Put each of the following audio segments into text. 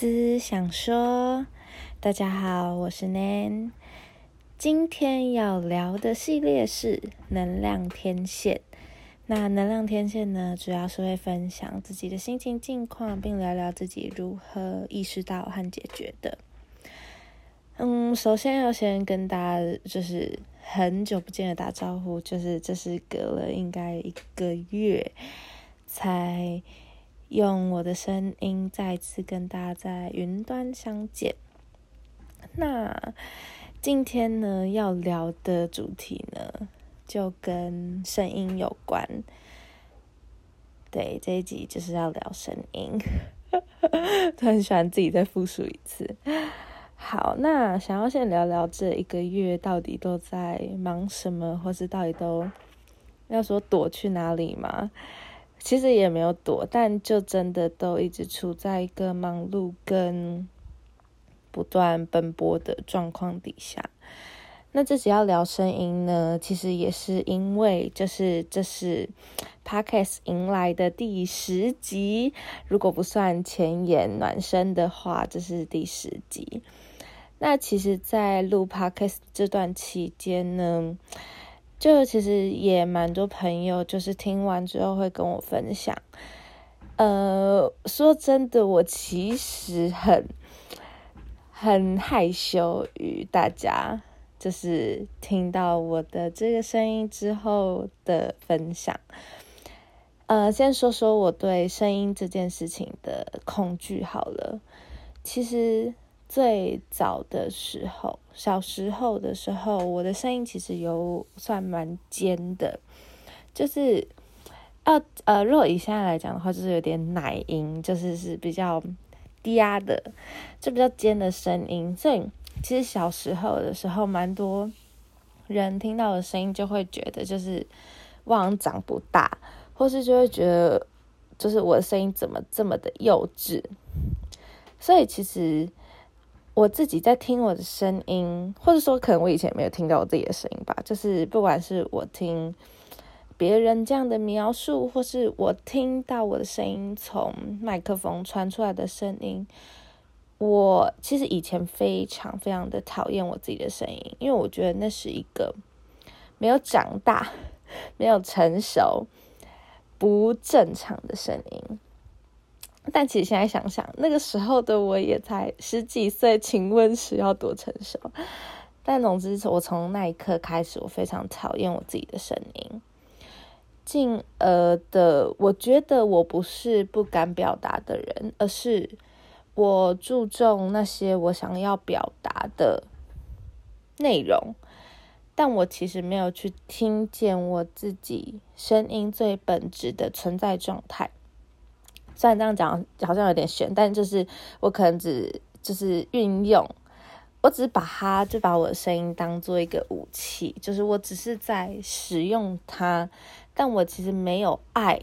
思想说，大家好，我是 Nan。今天要聊的系列是能量天线。那能量天线呢，主要是会分享自己的心情近况，并聊聊自己如何意识到和解决的。嗯，首先要先跟大家就是很久不见的打招呼，就是这是隔了应该一个月才。用我的声音再次跟大家在云端相见。那今天呢要聊的主题呢，就跟声音有关。对，这一集就是要聊声音，都很喜欢自己再复述一次。好，那想要先聊聊这一个月到底都在忙什么，或是到底都要说躲去哪里吗？其实也没有躲，但就真的都一直处在一个忙碌跟不断奔波的状况底下。那这只要聊声音呢，其实也是因为就是这是 Podcast 迎来的第十集，如果不算前言暖身的话，这是第十集。那其实，在录 Podcast 这段期间呢。就其实也蛮多朋友，就是听完之后会跟我分享。呃，说真的，我其实很很害羞与大家，就是听到我的这个声音之后的分享。呃，先说说我对声音这件事情的恐惧好了。其实。最早的时候，小时候的时候，我的声音其实有算蛮尖的，就是呃呃，如果以现在来讲的话，就是有点奶音，就是是比较嗲的，就比较尖的声音。所以其实小时候的时候，蛮多人听到的声音就会觉得就是我好像长不大，或是就会觉得就是我的声音怎么这么的幼稚。所以其实。我自己在听我的声音，或者说可能我以前没有听到我自己的声音吧。就是不管是我听别人这样的描述，或是我听到我的声音从麦克风传出来的声音，我其实以前非常非常的讨厌我自己的声音，因为我觉得那是一个没有长大、没有成熟、不正常的声音。但其实现在想想，那个时候的我也才十几岁，请问是要多成熟？但总之，我从那一刻开始，我非常讨厌我自己的声音。进而的，我觉得我不是不敢表达的人，而是我注重那些我想要表达的内容，但我其实没有去听见我自己声音最本质的存在状态。虽然这样讲好像有点悬，但就是我可能只就是运用，我只是把它就把我的声音当做一个武器，就是我只是在使用它，但我其实没有爱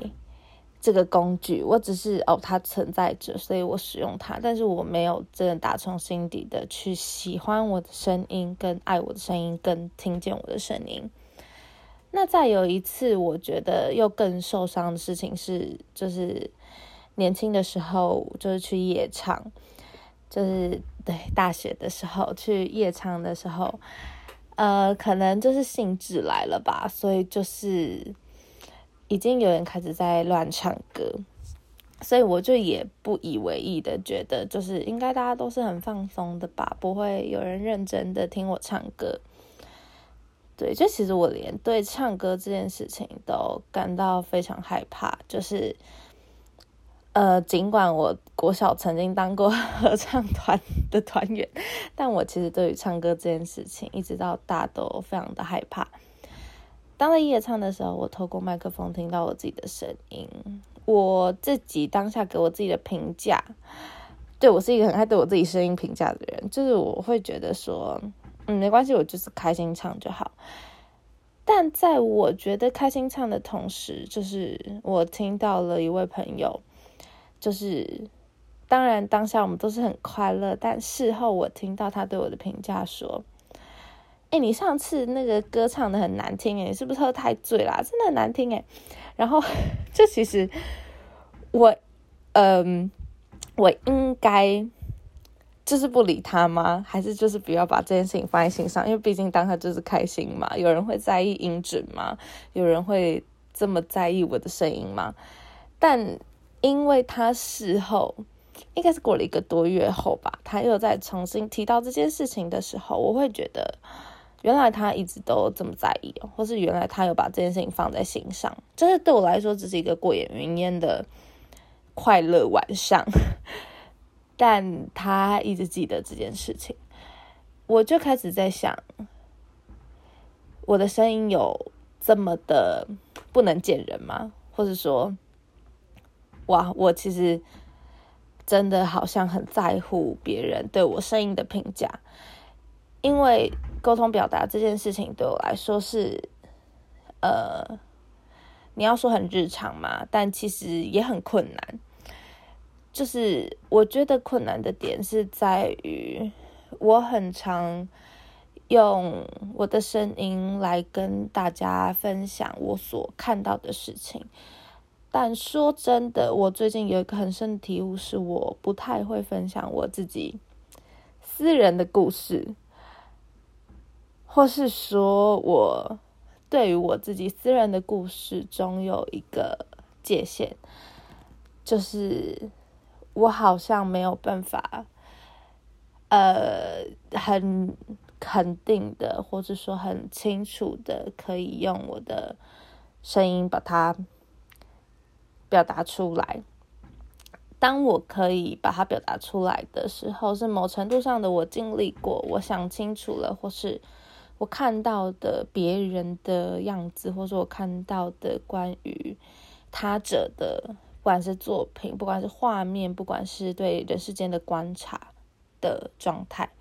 这个工具，我只是哦它存在着，所以我使用它，但是我没有真的打从心底的去喜欢我的声音，跟爱我的声音，跟听见我的声音。那再有一次，我觉得又更受伤的事情是，就是。年轻的时候就是去夜唱，就是对大学的时候去夜唱的时候，呃，可能就是兴致来了吧，所以就是已经有人开始在乱唱歌，所以我就也不以为意的觉得，就是应该大家都是很放松的吧，不会有人认真的听我唱歌。对，就其实我连对唱歌这件事情都感到非常害怕，就是。呃，尽管我国小曾经当过 合唱团的团员，但我其实对于唱歌这件事情，一直到大都非常的害怕。当在夜唱的时候，我透过麦克风听到我自己的声音，我自己当下给我自己的评价，对我是一个很爱对我自己声音评价的人，就是我会觉得说，嗯，没关系，我就是开心唱就好。但在我觉得开心唱的同时，就是我听到了一位朋友。就是，当然当下我们都是很快乐，但事后我听到他对我的评价说：“哎，你上次那个歌唱的很难听，哎，你是不是喝太醉啦？真的很难听，哎。”然后，这其实我，嗯，我应该就是不理他吗？还是就是不要把这件事情放在心上？因为毕竟当下就是开心嘛。有人会在意音准吗？有人会这么在意我的声音吗？但因为他事后应该是过了一个多月后吧，他又再重新提到这件事情的时候，我会觉得。原来他一直都这么在意，或是原来他有把这件事情放在心上，这是对我来说只是一个过眼云烟的快乐晚上，但他一直记得这件事情，我就开始在想，我的声音有这么的不能见人吗？或者说，哇，我其实真的好像很在乎别人对我声音的评价。因为沟通表达这件事情对我来说是，呃，你要说很日常嘛，但其实也很困难。就是我觉得困难的点是在于，我很常用我的声音来跟大家分享我所看到的事情，但说真的，我最近有一个很深的体悟，是我不太会分享我自己私人的故事。或是说，我对于我自己私人的故事中有一个界限，就是我好像没有办法，呃，很肯定的，或者说很清楚的，可以用我的声音把它表达出来。当我可以把它表达出来的时候，是某程度上的我经历过，我想清楚了，或是。我看到的别人的样子，或者我看到的关于他者的，不管是作品，不管是画面，不管是对人世间的观察的状态，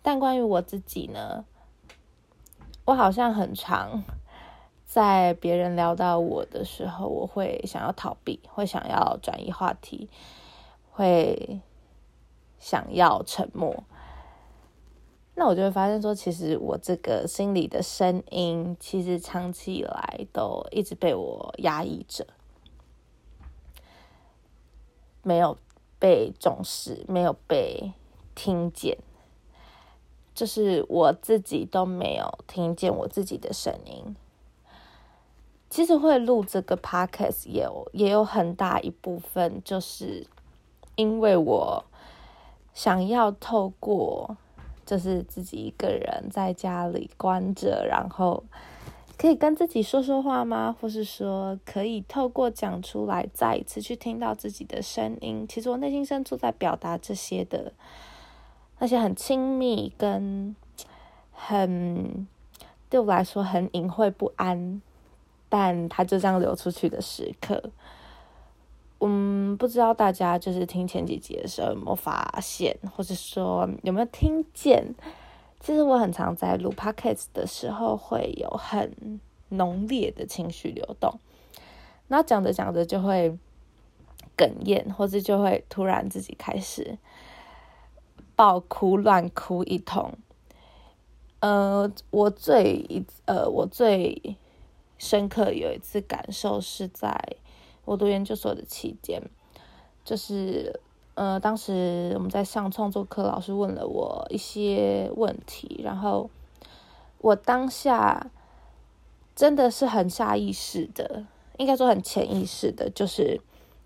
但关于我自己呢，我好像很长在别人聊到我的时候，我会想要逃避，会想要转移话题，会想要沉默。那我就会发现说，其实我这个心里的声音，其实长期以来都一直被我压抑着，没有被重视，没有被听见，就是我自己都没有听见我自己的声音。其实会录这个 podcast 也有也有很大一部分，就是因为我想要透过。就是自己一个人在家里关着，然后可以跟自己说说话吗？或是说可以透过讲出来，再一次去听到自己的声音？其实我内心深处在表达这些的那些很亲密跟很对我来说很隐晦不安，但它就这样流出去的时刻。嗯，不知道大家就是听前几集的时候有没有发现，或者说有没有听见？其实我很常在录 podcast 的时候会有很浓烈的情绪流动，那讲着讲着就会哽咽，或者就会突然自己开始爆哭、乱哭一通。呃，我最呃，我最深刻有一次感受是在。我读研究所的期间，就是呃，当时我们在上创作课，老师问了我一些问题，然后我当下真的是很下意识的，应该说很潜意识的，就是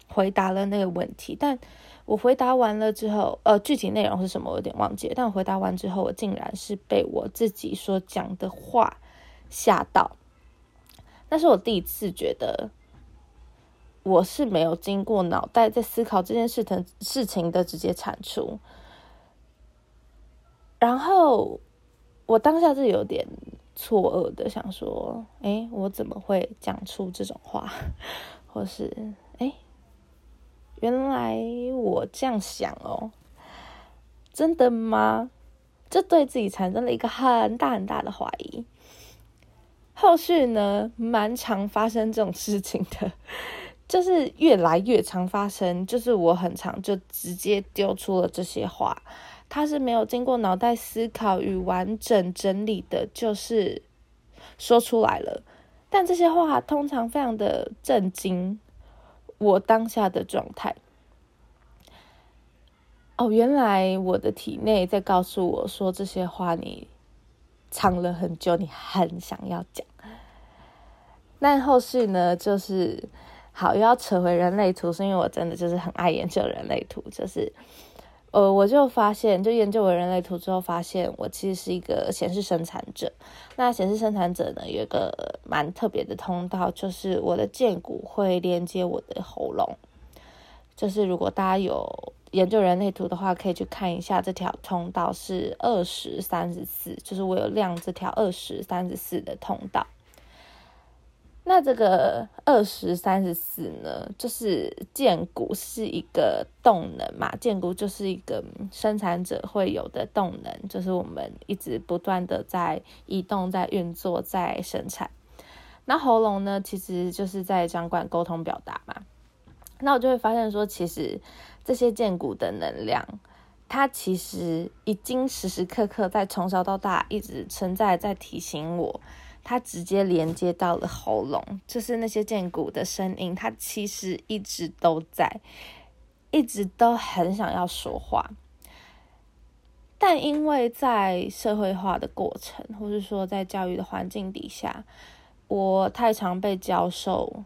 回答了那个问题。但我回答完了之后，呃，具体内容是什么我有点忘记了。但我回答完之后，我竟然是被我自己所讲的话吓到，那是我第一次觉得。我是没有经过脑袋在思考这件事的事情的直接产出，然后我当下是有点错愕的，想说：“哎，我怎么会讲出这种话？或是哎，原来我这样想哦，真的吗？”这对自己产生了一个很大很大的怀疑。后续呢，蛮常发生这种事情的。就是越来越常发生，就是我很常就直接丢出了这些话，他是没有经过脑袋思考与完整整理的，就是说出来了。但这些话通常非常的震惊我当下的状态。哦，原来我的体内在告诉我说这些话，你藏了很久，你很想要讲。那后续呢，就是好又要扯回人类图，是因为我真的就是很爱研究人类图，就是呃，我就发现，就研究完人类图之后，发现我其实是一个显示生产者。那显示生产者呢，有一个蛮特别的通道，就是我的剑骨会连接我的喉咙。就是如果大家有研究人类图的话，可以去看一下这条通道是二十三十四，就是我有亮这条二十三十四的通道。那这个二十三十四呢，就是建骨是一个动能嘛，建骨就是一个生产者会有的动能，就是我们一直不断的在移动、在运作、在生产。那喉咙呢，其实就是在掌管沟通表达嘛。那我就会发现说，其实这些剑骨的能量，它其实已经时时刻刻在从小到大一直存在，在提醒我，它直接连接到了喉咙，就是那些剑骨的声音，它其实一直都在，一直都很想要说话，但因为在社会化的过程，或是说在教育的环境底下，我太常被教授。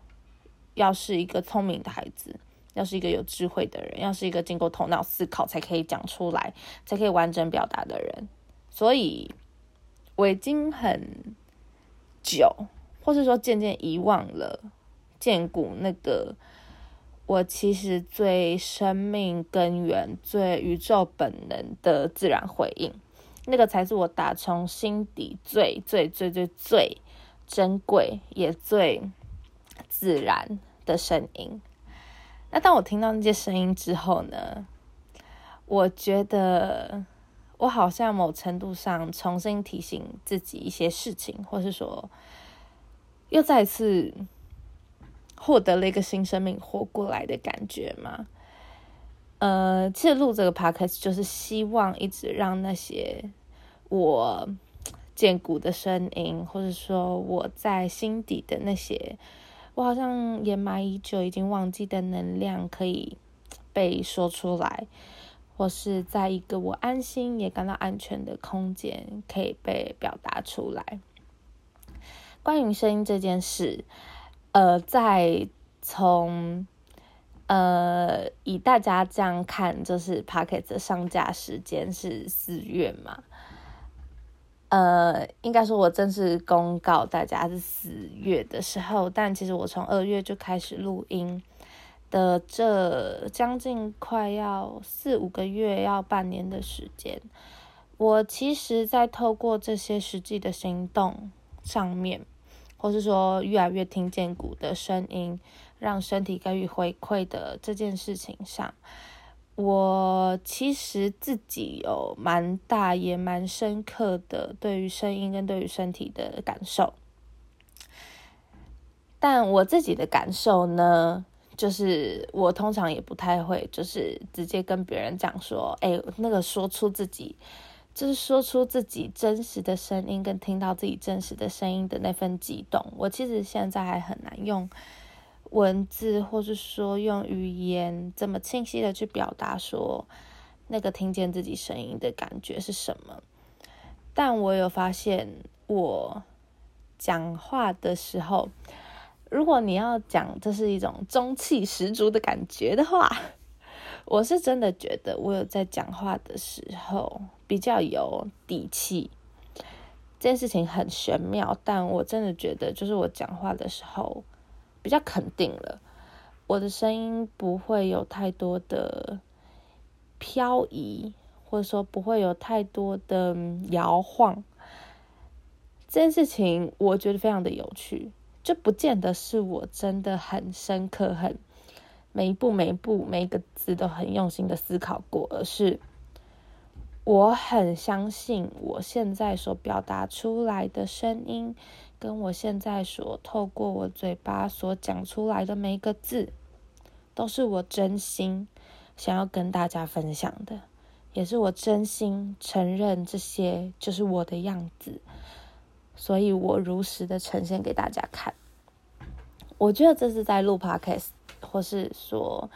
要是一个聪明的孩子，要是一个有智慧的人，要是一个经过头脑思考才可以讲出来、才可以完整表达的人，所以我已经很久，或是说渐渐遗忘了建骨那个我其实最生命根源、最宇宙本能的自然回应，那个才是我打从心底最最最最最珍贵也最自然。的声音。那当我听到那些声音之后呢？我觉得我好像某程度上重新提醒自己一些事情，或是说又再次获得了一个新生命活过来的感觉嘛。呃，其实录这个 podcast 就是希望一直让那些我见骨的声音，或者说我在心底的那些。我好像掩埋已久、已经忘记的能量，可以被说出来，或是在一个我安心也感到安全的空间，可以被表达出来。关于声音这件事，呃，在从呃以大家这样看，就是 p o c k e t 的上架时间是四月嘛？呃，应该说，我正式公告大家是四月的时候，但其实我从二月就开始录音的，这将近快要四五个月，要半年的时间，我其实，在透过这些实际的行动上面，或是说越来越听见鼓的声音，让身体给予回馈的这件事情上。我其实自己有蛮大也蛮深刻的对于声音跟对于身体的感受，但我自己的感受呢，就是我通常也不太会，就是直接跟别人讲说，哎，那个说出自己，就是说出自己真实的声音跟听到自己真实的声音的那份激动，我其实现在还很难用。文字，或是说用语言这么清晰的去表达，说那个听见自己声音的感觉是什么？但我有发现，我讲话的时候，如果你要讲这是一种中气十足的感觉的话，我是真的觉得我有在讲话的时候比较有底气。这件事情很玄妙，但我真的觉得，就是我讲话的时候。比较肯定了，我的声音不会有太多的漂移，或者说不会有太多的摇晃。这件事情我觉得非常的有趣，就不见得是我真的很深刻、很每一步、每一步、每一个字都很用心的思考过，而是我很相信我现在所表达出来的声音。跟我现在所透过我嘴巴所讲出来的每一个字，都是我真心想要跟大家分享的，也是我真心承认这些就是我的样子，所以我如实的呈现给大家看。我觉得这是在录 podcast，或是说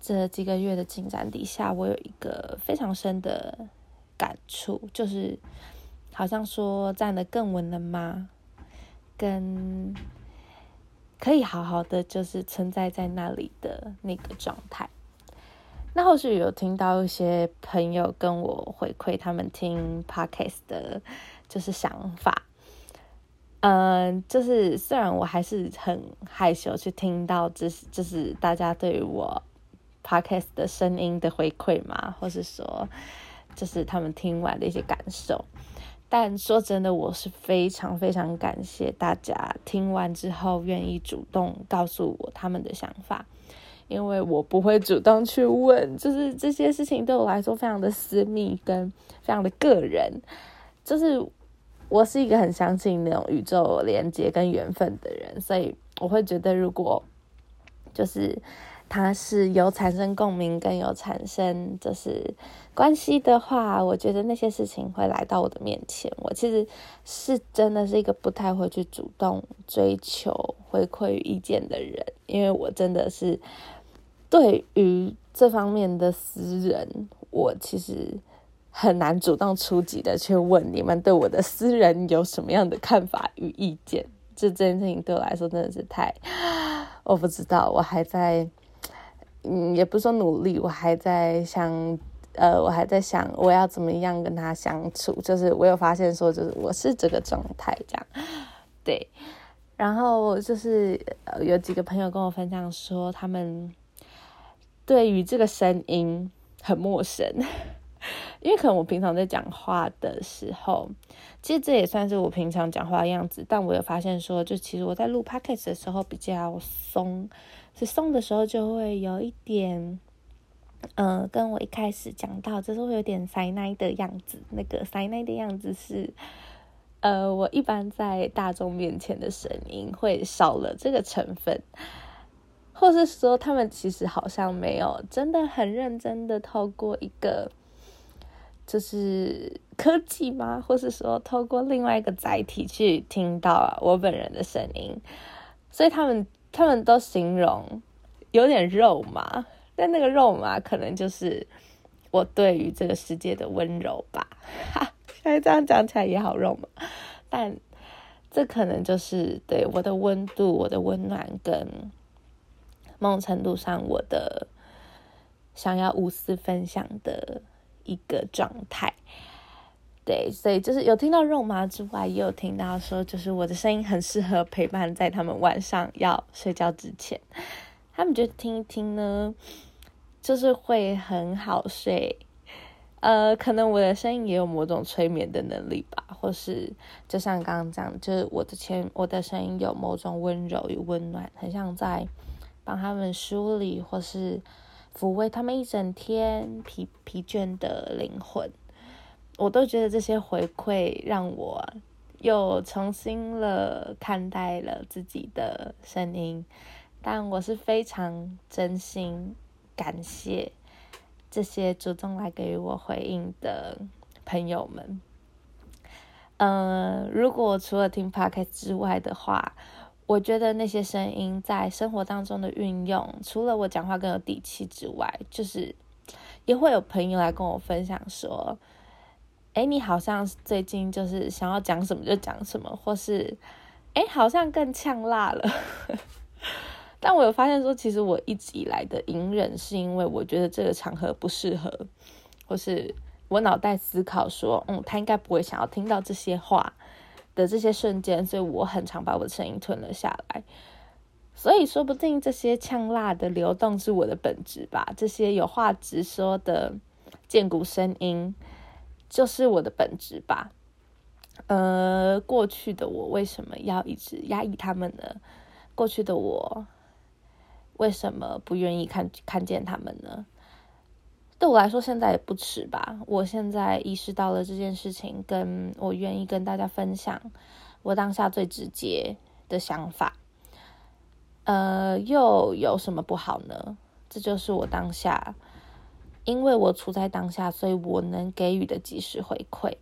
这几个月的进展底下，我有一个非常深的感触，就是好像说站得更稳了吗？跟可以好好的就是存在在那里的那个状态。那后续有听到一些朋友跟我回馈他们听 podcast 的，就是想法。嗯，就是虽然我还是很害羞去听到，这是就是大家对于我 podcast 的声音的回馈嘛，或是说就是他们听完的一些感受。但说真的，我是非常非常感谢大家听完之后愿意主动告诉我他们的想法，因为我不会主动去问，就是这些事情对我来说非常的私密跟非常的个人，就是。我是一个很相信那种宇宙连接跟缘分的人，所以我会觉得，如果就是他是有产生共鸣跟有产生就是关系的话，我觉得那些事情会来到我的面前。我其实是真的是一个不太会去主动追求回馈与意见的人，因为我真的是对于这方面的私人，我其实。很难主动出击的去问你们对我的私人有什么样的看法与意见，这这件事情对我来说真的是太 我不知道，我还在，嗯，也不是说努力，我还在想，呃，我还在想我要怎么样跟他相处。就是我有发现说，就是我是这个状态这样，对。然后就是有几个朋友跟我分享说，他们对于这个声音很陌生。因为可能我平常在讲话的时候，其实这也算是我平常讲话的样子。但我有发现说，就其实我在录 podcast 的时候比较松，是松的时候就会有一点，嗯，跟我一开始讲到，就是会有点塞奶的样子。那个塞奶的样子是，呃，我一般在大众面前的声音会少了这个成分，或是说他们其实好像没有真的很认真的透过一个。就是科技吗？或是说透过另外一个载体去听到我本人的声音，所以他们他们都形容有点肉麻，但那个肉麻可能就是我对于这个世界的温柔吧。哈，现在这样讲起来也好肉麻，但这可能就是对我的温度、我的温暖跟某种程度上我的想要无私分享的。一个状态，对，所以就是有听到肉麻之外，也有听到说，就是我的声音很适合陪伴在他们晚上要睡觉之前，他们觉得听一听呢，就是会很好睡。呃，可能我的声音也有某种催眠的能力吧，或是就像刚刚讲，就是我的前我的声音有某种温柔与温暖，很像在帮他们梳理或是。抚慰他们一整天疲疲倦的灵魂，我都觉得这些回馈让我又重新了看待了自己的声音，但我是非常真心感谢这些主动来给予我回应的朋友们。嗯，如果除了听 podcast 之外的话。我觉得那些声音在生活当中的运用，除了我讲话更有底气之外，就是也会有朋友来跟我分享说：“哎，你好像最近就是想要讲什么就讲什么，或是哎，好像更呛辣了。”但我有发现说，其实我一直以来的隐忍，是因为我觉得这个场合不适合，或是我脑袋思考说：“嗯，他应该不会想要听到这些话。”的这些瞬间，所以我很常把我的声音吞了下来。所以说不定这些呛辣的流动是我的本质吧，这些有话直说的剑骨声音就是我的本质吧。呃，过去的我为什么要一直压抑他们呢？过去的我为什么不愿意看看见他们呢？对我来说，现在也不迟吧。我现在意识到了这件事情，跟我愿意跟大家分享我当下最直接的想法。呃，又有什么不好呢？这就是我当下，因为我处在当下，所以我能给予的及时回馈。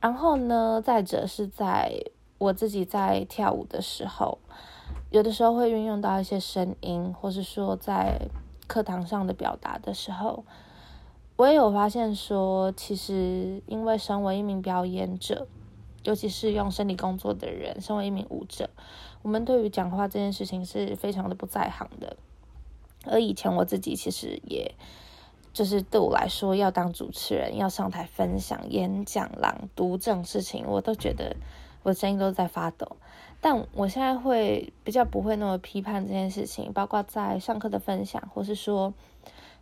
然后呢，再者是在我自己在跳舞的时候，有的时候会运用到一些声音，或是说在。课堂上的表达的时候，我也有发现说，其实因为身为一名表演者，尤其是用身体工作的人，身为一名舞者，我们对于讲话这件事情是非常的不在行的。而以前我自己其实也，就是对我来说，要当主持人，要上台分享、演讲、朗读这种事情，我都觉得我的声音都在发抖。但我现在会比较不会那么批判这件事情，包括在上课的分享，或是说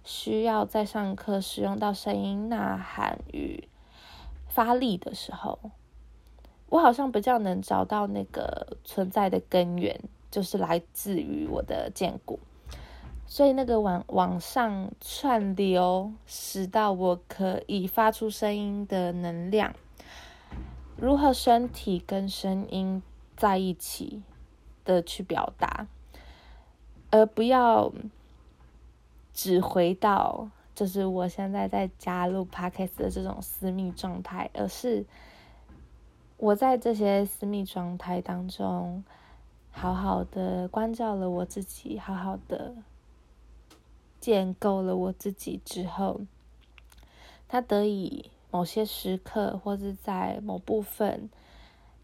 需要在上课使用到声音呐喊与发力的时候，我好像比较能找到那个存在的根源，就是来自于我的剑骨，所以那个往往上串流，使到我可以发出声音的能量，如何身体跟声音。在一起的去表达，而不要只回到就是我现在在加入 podcast 的这种私密状态，而是我在这些私密状态当中，好好的关照了我自己，好好的建构了我自己之后，他得以某些时刻或者在某部分。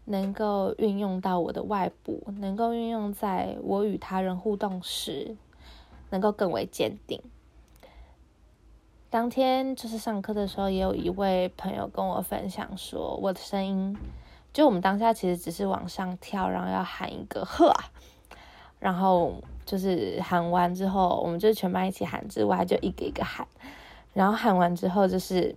能够运用到我的外部，能够运用在我与他人互动时，能够更为坚定。当天就是上课的时候，也有一位朋友跟我分享说，我的声音，就我们当下其实只是往上跳，然后要喊一个呵，然后就是喊完之后，我们就全班一起喊，之外就一个一个喊，然后喊完之后就是。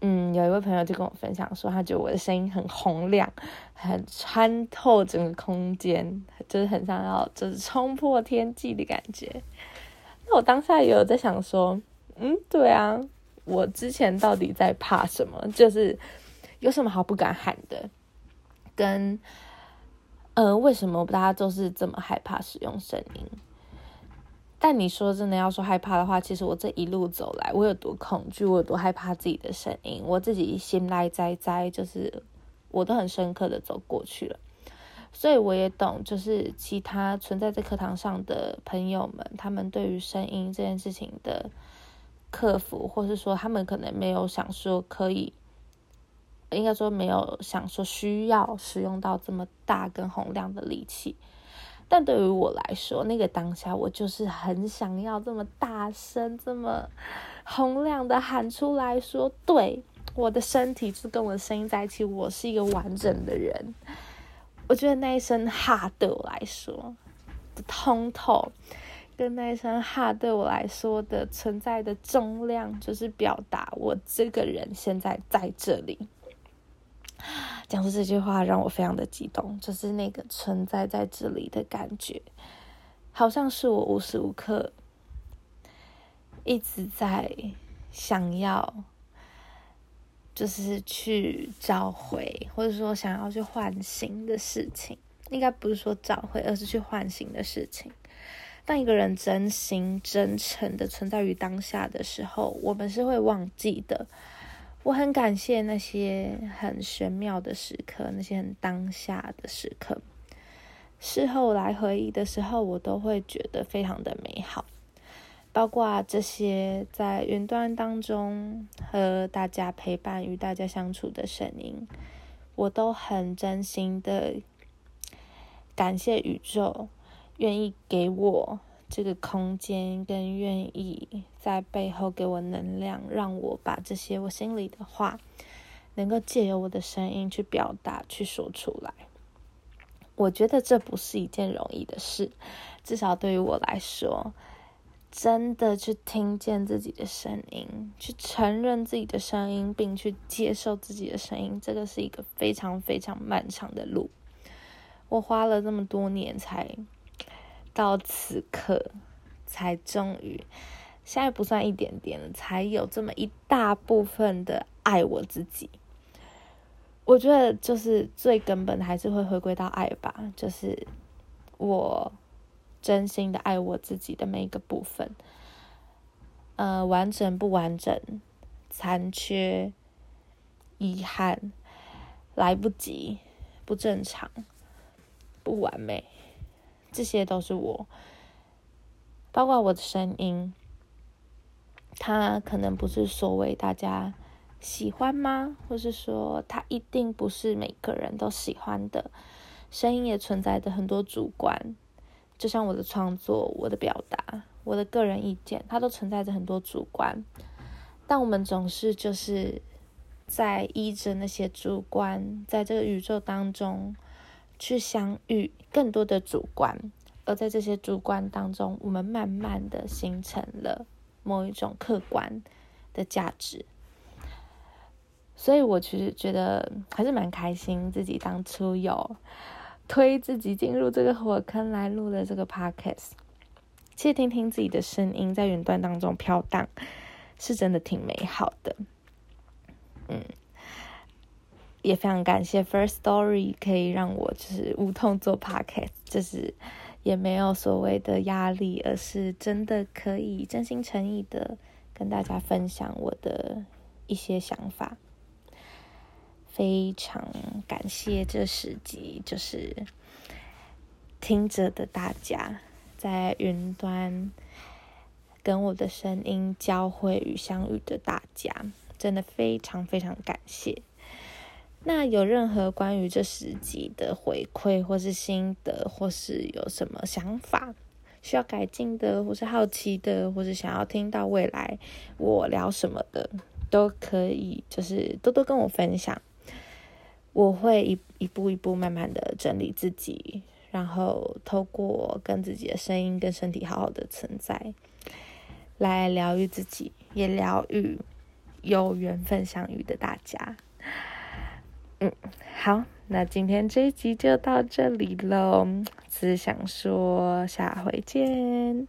嗯，有一位朋友就跟我分享说，他觉得我的声音很洪亮，很穿透整个空间，就是很想要就是冲破天际的感觉。那我当下也有在想说，嗯，对啊，我之前到底在怕什么？就是有什么好不敢喊的？跟呃，为什么大家都是这么害怕使用声音？但你说真的要说害怕的话，其实我这一路走来，我有多恐惧，我有多害怕自己的声音，我自己心来哉哉，就是我都很深刻的走过去了。所以我也懂，就是其他存在在课堂上的朋友们，他们对于声音这件事情的克服，或是说他们可能没有想说可以，应该说没有想说需要使用到这么大跟洪亮的力气。但对于我来说，那个当下我就是很想要这么大声、这么洪亮的喊出来说：“对，我的身体是跟我的声音在一起，我是一个完整的人。”我觉得那一声哈对我来说的通透，跟那一声哈对我来说的存在的重量，就是表达我这个人现在在这里。讲出这句话让我非常的激动，就是那个存在在这里的感觉，好像是我无时无刻一直在想要，就是去找回，或者说想要去唤醒的事情。应该不是说找回，而是去唤醒的事情。当一个人真心真诚的存在于当下的时候，我们是会忘记的。我很感谢那些很玄妙的时刻，那些很当下的时刻。事后来回忆的时候，我都会觉得非常的美好。包括这些在云端当中和大家陪伴、与大家相处的声音，我都很真心的感谢宇宙，愿意给我。这个空间更愿意在背后给我能量，让我把这些我心里的话，能够借由我的声音去表达、去说出来。我觉得这不是一件容易的事，至少对于我来说，真的去听见自己的声音，去承认自己的声音，并去接受自己的声音，这个是一个非常非常漫长的路。我花了这么多年才。到此刻，才终于，现在不算一点点了，才有这么一大部分的爱我自己。我觉得就是最根本的，还是会回归到爱吧，就是我真心的爱我自己的每一个部分，呃，完整不完整，残缺、遗憾、来不及、不正常、不完美。这些都是我，包括我的声音，它可能不是所谓大家喜欢吗？或是说它一定不是每个人都喜欢的？声音也存在着很多主观，就像我的创作、我的表达、我的个人意见，它都存在着很多主观。但我们总是就是在依着那些主观，在这个宇宙当中去相遇更多的主观，而在这些主观当中，我们慢慢的形成了某一种客观的价值。所以我其实觉得还是蛮开心，自己当初有。推自己进入这个火坑来录了这个 podcast，其实听听自己的声音在云端当中飘荡，是真的挺美好的。嗯，也非常感谢 First Story 可以让我就是无痛做 podcast，就是也没有所谓的压力，而是真的可以真心诚意的跟大家分享我的一些想法。非常感谢这十集，就是听着的大家在云端跟我的声音交汇与相遇的大家，真的非常非常感谢。那有任何关于这十集的回馈，或是心得，或是有什么想法需要改进的，或是好奇的，或是想要听到未来我聊什么的，都可以，就是多多跟我分享。我会一一步一步慢慢的整理自己，然后透过跟自己的声音跟身体好好的存在，来疗愈自己，也疗愈有缘分相遇的大家。嗯，好，那今天这一集就到这里喽，只想说下回见。